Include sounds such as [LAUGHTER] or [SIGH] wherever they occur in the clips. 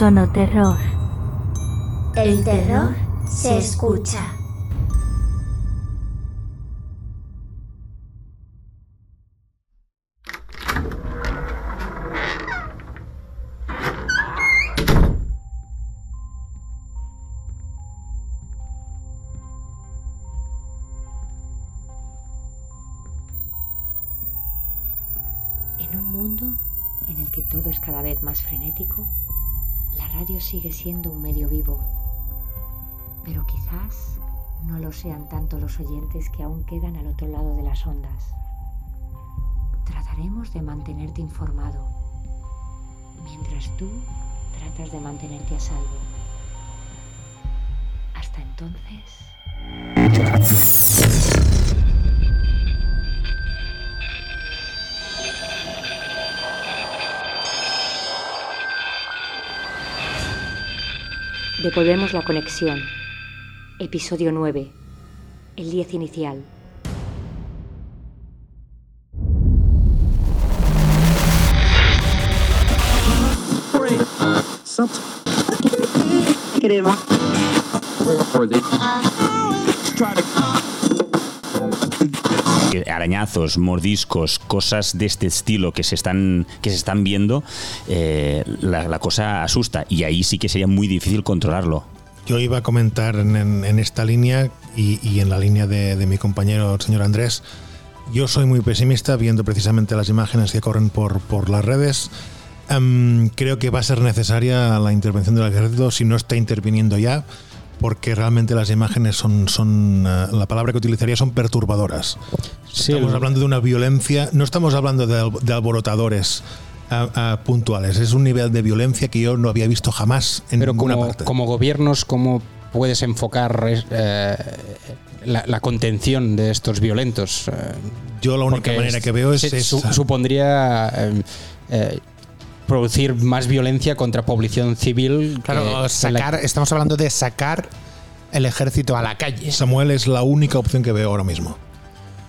Sonoterror. El terror se escucha. En un mundo en el que todo es cada vez más frenético, la radio sigue siendo un medio vivo. Pero quizás no lo sean tanto los oyentes que aún quedan al otro lado de las ondas. Trataremos de mantenerte informado, mientras tú tratas de mantenerte a salvo. Hasta entonces... Devolvemos la conexión. Episodio 9. El 10 inicial. Que arañazos, mordiscos, cosas de este estilo que se están, que se están viendo, eh, la, la cosa asusta y ahí sí que sería muy difícil controlarlo. Yo iba a comentar en, en- en esta línea y, y en la línea de, de mi compañero, el señor Andrés. Yo soy muy pesimista viendo precisamente las imágenes que corren por, por las redes. Em, creo que va a ser necesaria la intervención del ejército si no está interviniendo ya, porque realmente las imágenes son, son eh, la palabra que utilizaría son perturbadoras. Sí, estamos el- hablando de una violencia, no estamos hablando de, al- de alborotadores puntuales, es un nivel de violencia que yo no había visto jamás en Pero ninguna como, parte. como gobiernos, ¿cómo puedes enfocar eh, la, la contención de estos violentos? Eh, Yo la única porque manera que veo es, se- es- su- supondría eh, eh, producir más violencia contra población civil. Claro, sacar, estamos hablando de sacar el ejército a la calle. Samuel es la única opción que veo ahora mismo.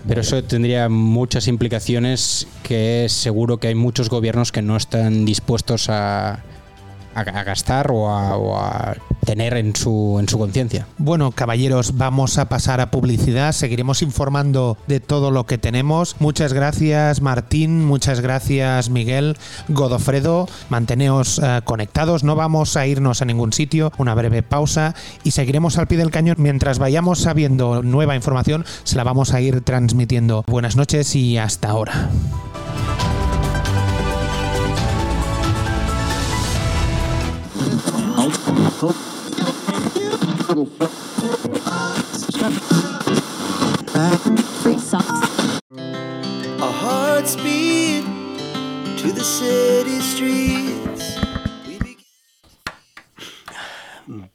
Pero eso tendría muchas implicaciones que seguro que hay muchos gobiernos que no están dispuestos a, a- gastar o a, o a tener en su, en su conciencia. Bueno, caballeros, vamos a pasar a publicidad. Seguiremos informando de todo lo que tenemos. Muchas gracias, Martín. Muchas gracias, Miguel. Godofredo, manteneos eh, conectados. No vamos a irnos a ningún sitio. Una breve pausa y seguiremos al pie del cañón. Mientras vayamos sabiendo nueva información, se la vamos a ir transmitiendo. Buenas noches y hasta ahora.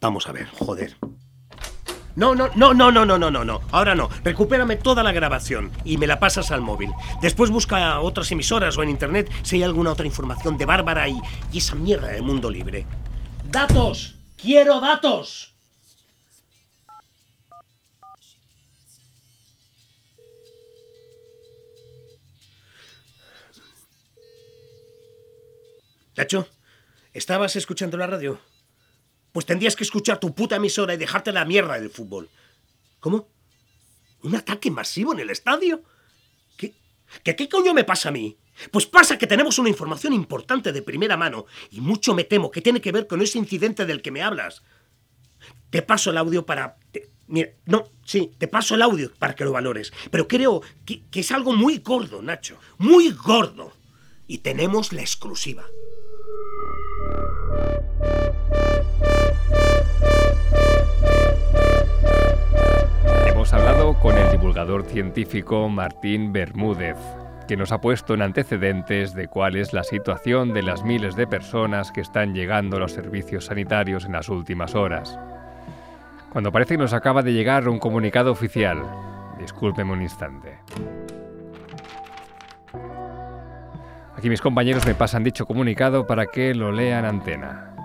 Vamos a ver, joder. No, no, no, no, no, no, no, no, no. Ahora no. Recupérame toda la grabación y me la pasas al móvil. Después busca otras emisoras o en internet si hay alguna otra información de Bárbara y, y esa mierda del mundo libre. ¡Datos! ¡Quiero datos! Nacho, ¿estabas escuchando la radio? Pues tendrías que escuchar tu puta emisora y dejarte la mierda del fútbol. ¿Cómo? ¿Un ataque masivo en el estadio? ¿Qué, ¿Qué, qué coño me pasa a mí? Pues pasa que tenemos una información importante de primera mano y mucho me temo que tiene que ver con ese incidente del que me hablas. Te paso el audio para... mira, no, sí, te paso el audio para que lo valores. Pero creo que es algo muy gordo, Nacho. Muy gordo. Y tenemos la exclusiva. Hemos hablado con el divulgador científico Martín Bermúdez, que nos ha puesto en antecedentes de cuál es la situación de las miles de personas que están llegando a los servicios sanitarios en las últimas horas. Cuando parece que nos acaba de llegar un comunicado oficial. Discúlpeme un instante. Aquí mis compañeros me pasan dicho comunicado para que lo lean antena.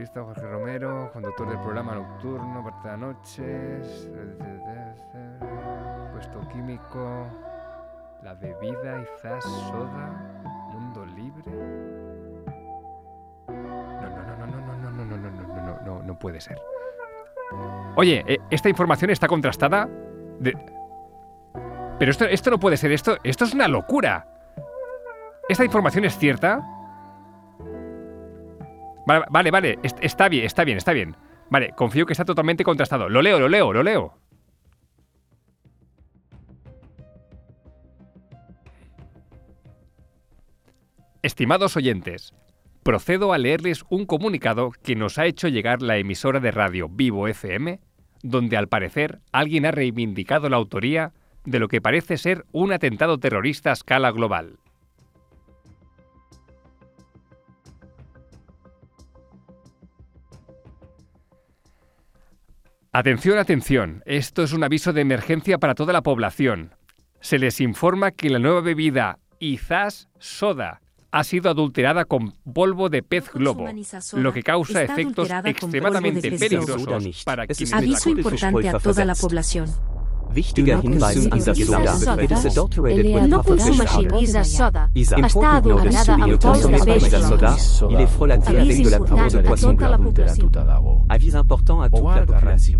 Periodista Jorge Romero, conductor del programa nocturno, parte de noches, puesto químico. La bebida Izas Soda, Mundo Libre. No, no, no, no, no, no, no, no, no, no, no, no, no, no puede ser. Oye, eh, ¿esta información está contrastada? Pero esto, esto no puede ser, esto, esto es una locura. ¿Esta información es cierta? Vale, vale, vale, est- está bien, está bien, está bien. Vale, confío que está totalmente contrastado. Lo leo, lo leo, lo leo. Estimados oyentes, procedo a leerles un comunicado que nos ha hecho llegar la emisora de radio Vivo FM, donde al parecer alguien ha reivindicado la autoría de lo que parece ser un atentado terrorista a escala global. Atención, atención, esto es un aviso de emergencia para toda la población. Se les informa que la nueva bebida Izas Soda ha sido adulterada con polvo de pez globo, lo que causa Está efectos extremadamente peligrosos para quienes Aviso importante a toda la población. Wichtiger Hinweis an das Soda. Adulterated with de soda, il est avec de la de. Avis important à toute la population.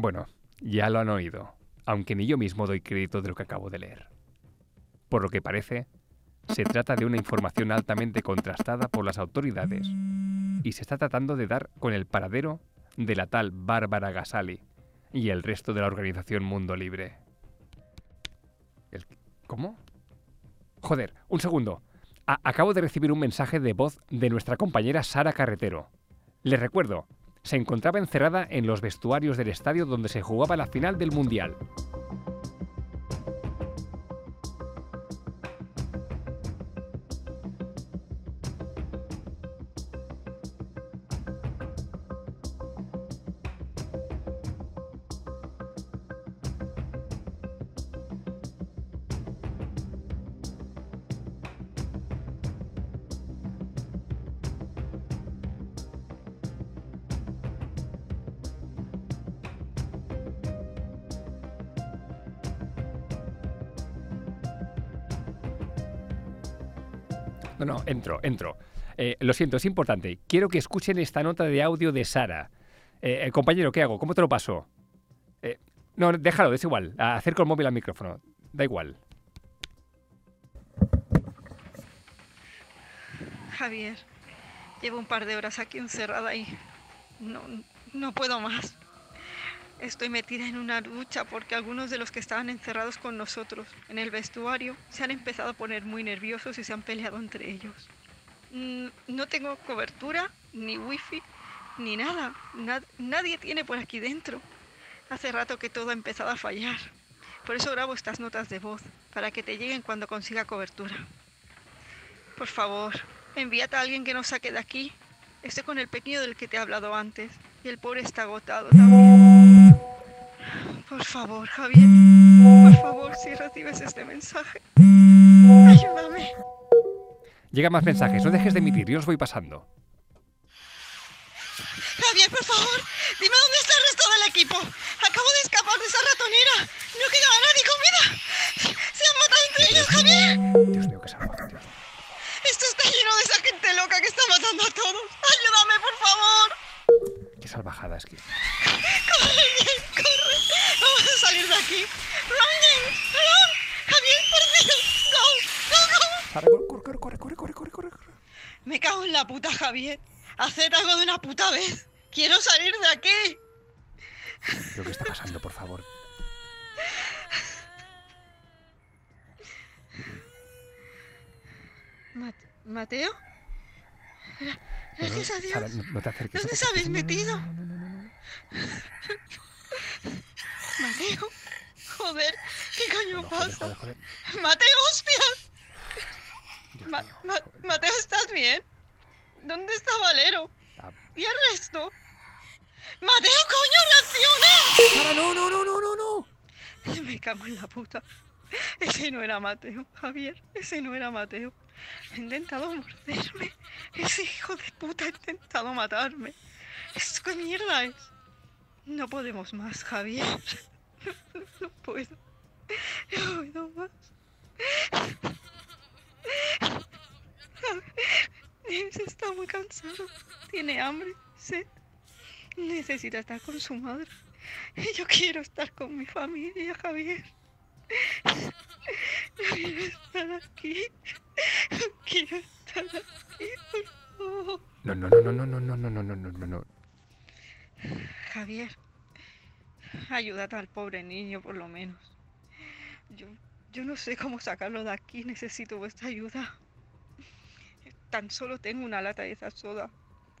Bueno, ya lo han oído, aunque ni yo mismo doy crédito de lo que acabo de leer. Por lo que parece, se trata de una información altamente contrastada por las autoridades y se está tratando de dar con el paradero de la tal Bárbara Gasali y el resto de la organización Mundo Libre. ¿Cómo? Joder, un segundo. Acabo de recibir un mensaje de voz de nuestra compañera Sara Carretero. Les recuerdo, se encontraba encerrada en los vestuarios del estadio donde se jugaba la final del Mundial. No, no, entro, entro. Eh, lo siento, es importante. Quiero que escuchen esta nota de audio de Sara. Eh, eh, compañero, ¿qué hago? ¿Cómo te lo paso? Eh, no, déjalo, es igual. Acerco el móvil al micrófono. Da igual. Javier, llevo un par de horas aquí encerrada y no, no puedo más. Estoy metida en una lucha porque algunos de los que estaban encerrados con nosotros en el vestuario se han empezado a poner muy nerviosos y se han peleado entre ellos. Mm, No tengo cobertura, ni wifi, ni nada. Nad- nadie tiene por aquí dentro. Hace rato que todo ha empezado a fallar. Por eso grabo estas notas de voz, para que te lleguen cuando consiga cobertura. Por favor, envíate a alguien que nos saque de aquí. Estoy con el pequeño del que te he hablado antes. Y el pobre está agotado también. Por favor, Javier. Por favor, si recibes este mensaje. Ayúdame. Llegan más mensajes, no dejes de emitir, yo os voy pasando. Javier, por favor, dime dónde está el resto del equipo. Acabo de escapar de esa ratonera. No quedaba nadie con vida. Se han matado entre ellos, Javier. Dios mío, qué salvaje, Dios. Esto está lleno de esa gente loca que está matando a todos. Ayúdame, por favor. Qué salvajada es que... aquí. Running, run, Javier por perdido. Go, go, go. Corre, corre, corre, corre, corre, corre, corre. Me cago en la puta, Javier. Hacer algo de una puta vez. Quiero salir de aquí. Lo que está pasando, por favor. Mateo. Gracias a Dios. Sara, no, no te acerques, ¿Dónde se habéis metido? No, Mateo. Joder, ¿qué coño joder, pasa? joder, joder. Mateo, hostias. Dios Ma- mío, Ma- joder. Mateo, ¿estás bien? ¿Dónde está Valero? Ah. ¿Y el resto? Mateo, coño, reacciona. Sara, no, no, no, no, no, no. [LAUGHS] Me cago en la puta. Ese no era Mateo, Javier. Ese no era Mateo. Ha intentado morderme. Ese hijo de puta ha intentado matarme. ¿Esto qué mierda es? No podemos más, Javier. No, puedo. No puedo más. James está muy cansado. Tiene hambre, sed. Necesita estar con su madre. Yo quiero estar con mi familia, Javier. No quiero estar aquí. No quiero estar aquí, por favor. No, no, no, no, no, no, no, no, no, no, no, no. Javier, ayúdate al pobre niño por lo menos. Yo, yo no sé cómo sacarlo de aquí, necesito vuestra ayuda. Tan solo tengo una lata de esa soda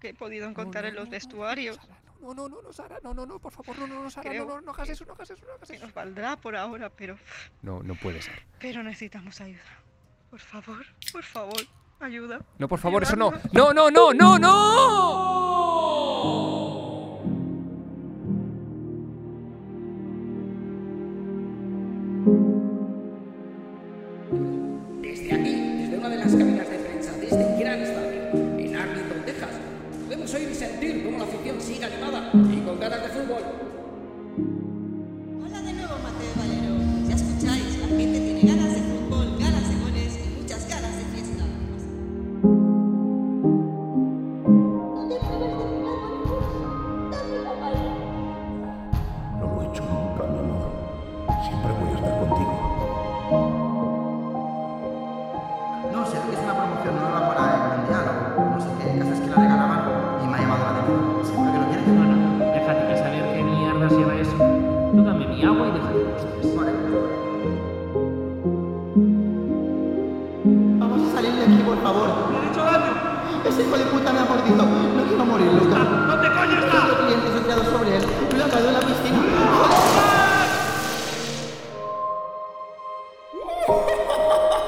que he podido encontrar no, en los no, vestuarios. No, no, no, no, Sara, no, no, no, por favor, no, no, no, Sara, Creo no, no, no hagas eso, no hagas eso, no hagas eso. nos valdrá por ahora, pero, No, no puede ser. pero necesitamos ayuda. Por favor, por favor, ayuda. No, por favor, eso no. No, no, no, no, no.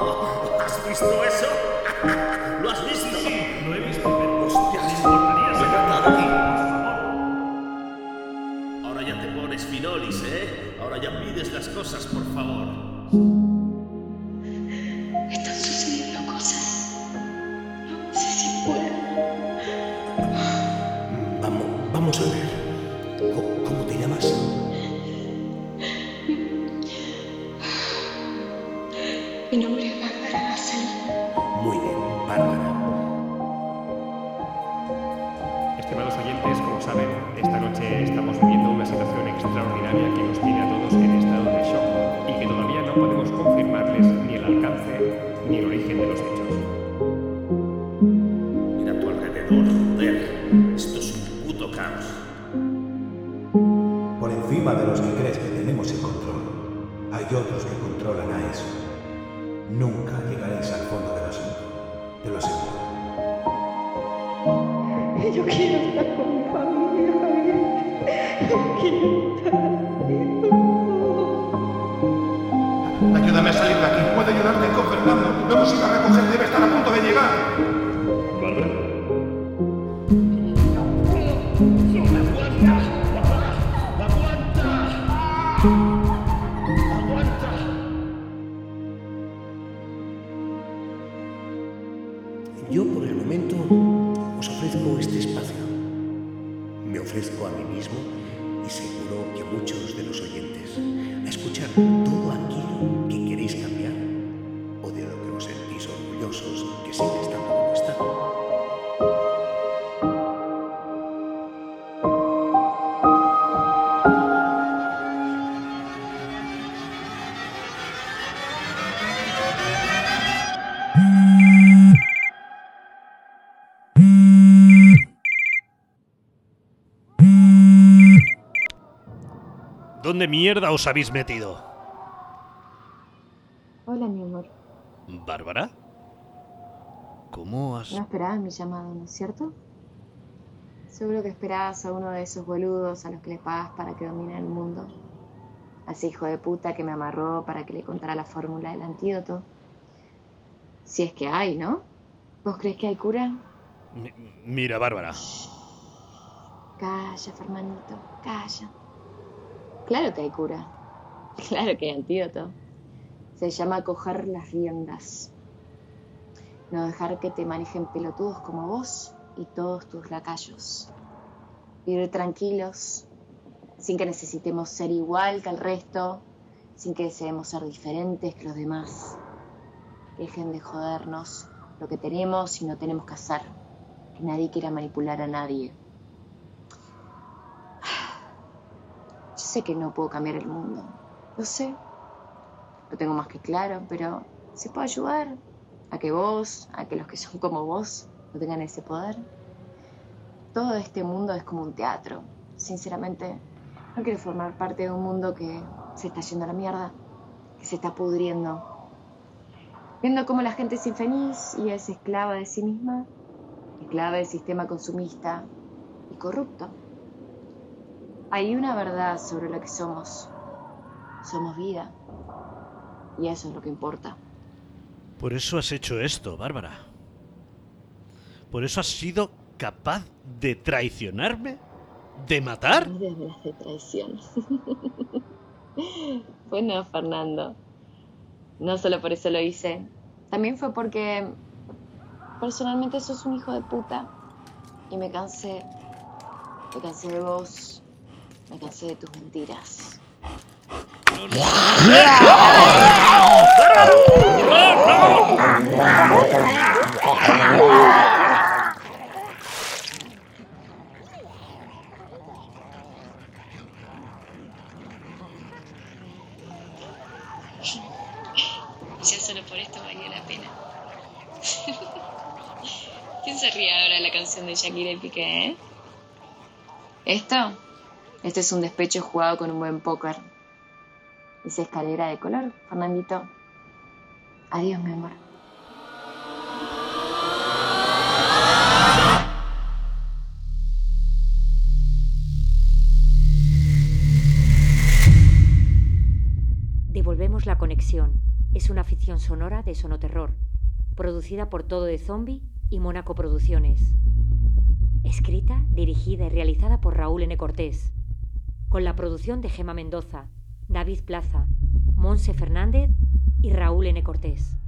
¿Has visto eso? ¿Lo has visto? lo he visto, pero hostia, me importaría sacar aquí, por favor. Ahora ya te pones finolis, ¿eh? Ahora ya pides las cosas, por favor. Yo quiero estar con mi familia, Javier. Yo quiero estar. Ayúdame a salir de aquí. Puedo ayudarte con Fernando. Lo hemos ido a recoger. Debe estar a punto de llegar. Muchos de los oyentes a escuchar ¿Dónde mierda os habéis metido? Hola, mi amor. ¿Bárbara? ¿Cómo has...? No esperabas mi llamado, ¿no es cierto? Seguro que esperabas a uno de esos boludos a los que le pagas para que domine el mundo. A ese hijo de puta que me amarró para que le contara la fórmula del antídoto. Si es que hay, ¿no? ¿Vos crees que hay cura? Mi- Mira, Bárbara. Calla, Fernandito, calla. Claro que hay cura. [LAUGHS] Claro que hay antídoto. Se llama coger las riendas. No dejar que te manejen pelotudos como vos y todos tus lacayos. Vivir tranquilos, sin que necesitemos ser igual que el resto, sin que deseemos ser diferentes que los demás. Dejen de jodernos lo que tenemos y no tenemos que hacer. Que nadie quiera manipular a nadie. Sé que no puedo cambiar el mundo. Lo sé. Lo tengo más que claro, pero se puede ayudar a que vos, a que los que son como vos, no tengan ese poder. Todo este mundo es como un teatro. Sinceramente, no quiero formar parte de un mundo que se está yendo a la mierda, que se está pudriendo. Viendo cómo la gente es infeliz y es esclava de sí misma, esclava del sistema consumista y corrupto. Hay una verdad sobre lo que somos. Somos vida. Y eso es lo que importa. Por eso has hecho esto, Bárbara. Por eso has sido capaz de traicionarme, de matar. No hablas de traición. pues [LAUGHS] no, Fernando. No solo por eso lo hice. También fue porque personalmente sos un hijo de puta. Y me cansé. Me cansé de vos. Me cansé de tus mentiras. Ya solo por esto valió la pena. [LAUGHS] ¿Quién se ríe ahora de la canción de Shakira y Piqué, eh? ¿Esto? Este es un despecho jugado con un buen póker. Esa escalera de color, Fernandito. Adiós, mi amor. Devolvemos la conexión. Es una ficción sonora de Sonoterror, producida por Todo de Zombie y Mónaco Producciones. Escrita, dirigida y realizada por Raúl N. Cortés, con la producción de Gema Mendoza, David Plaza, Monse Fernández y Raúl N. Cortés.